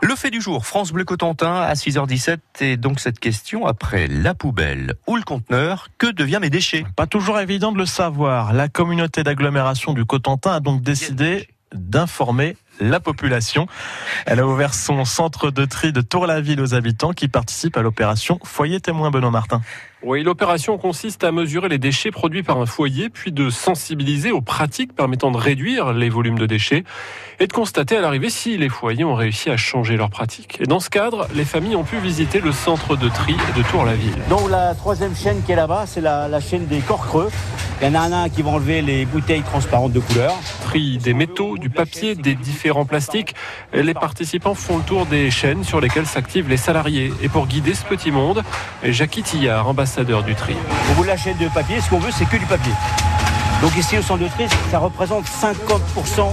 Le fait du jour, France Bleu Cotentin à 6h17 et donc cette question après la poubelle. Ou le conteneur, que devient mes déchets? Pas toujours évident de le savoir. La communauté d'agglomération du Cotentin a donc décidé d'informer la population. Elle a ouvert son centre de tri de Tour-la-Ville aux habitants qui participent à l'opération Foyer témoin Benoît Martin. Oui, l'opération consiste à mesurer les déchets produits par un foyer, puis de sensibiliser aux pratiques permettant de réduire les volumes de déchets et de constater à l'arrivée si les foyers ont réussi à changer leurs pratiques. Et dans ce cadre, les familles ont pu visiter le centre de tri de Tour-la-Ville. Donc la troisième chaîne qui est là-bas, c'est la, la chaîne des corps creux. Il y en a un qui va enlever les bouteilles transparentes de couleur. Tri des métaux, du papier, des différents plastiques. Les participants font le tour des chaînes sur lesquelles s'activent les salariés. Et pour guider ce petit monde, Jackie Tillard, ambassadeur du tri. Au bout de la chaîne de papier, ce qu'on veut, c'est que du papier. Donc ici au centre de tri, ça représente 50%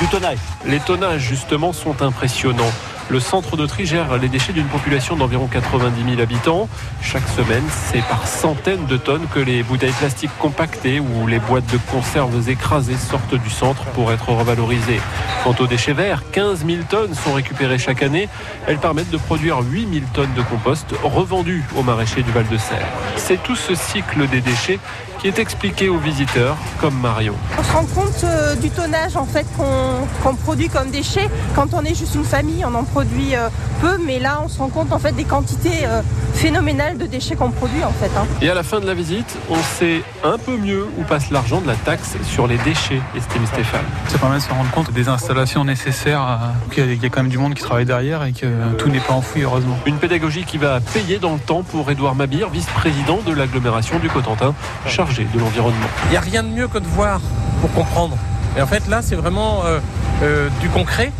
du tonnage. Les tonnages, justement, sont impressionnants. Le centre de tri gère les déchets d'une population d'environ 90 000 habitants. Chaque semaine, c'est par centaines de tonnes que les bouteilles plastiques compactées ou les boîtes de conserves écrasées sortent du centre pour être revalorisées. Quant aux déchets verts, 15 000 tonnes sont récupérées chaque année. Elles permettent de produire 8 000 tonnes de compost revendus aux maraîchers du Val-de-Serre. C'est tout ce cycle des déchets qui est expliqué aux visiteurs comme Marion. On se rend compte euh, du tonnage en fait qu'on produit comme déchets. Quand on est juste une famille, on en produit euh, peu, mais là on se rend compte en fait des quantités euh, phénoménales de déchets qu'on produit en fait. hein. Et à la fin de la visite, on sait un peu mieux où passe l'argent de la taxe sur les déchets, estime Stéphane. Ça permet de se rendre compte des installations nécessaires, à- qu'il y a- il y a quand même du monde qui travaille derrière et que tout n'est pas enfoui, heureusement. Une pédagogie qui va payer dans le temps pour Édouard Mabir, vice-président de l'agglomération du Cotentin, chargé de l'environnement. Il n'y a rien de mieux que de voir pour comprendre. Et en fait, là, c'est vraiment euh, euh, du concret.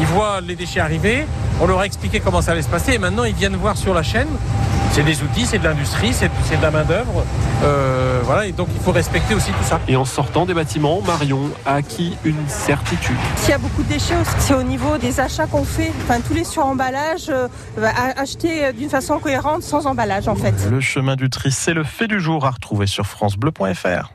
Ils voient les déchets arriver, on leur a expliqué comment ça allait se passer, et maintenant ils viennent voir sur la chaîne. C'est des outils, c'est de l'industrie, c'est c'est de la main-d'œuvre. Euh, voilà, et donc il faut respecter aussi tout ça. Et en sortant des bâtiments, Marion a acquis une certitude. S'il y a beaucoup de déchets c'est au niveau des achats qu'on fait. Enfin, tous les sur-emballages, euh, bah, acheter euh, d'une façon cohérente sans emballage en fait. Le chemin du tri, c'est le fait du jour à retrouver sur francebleu.fr.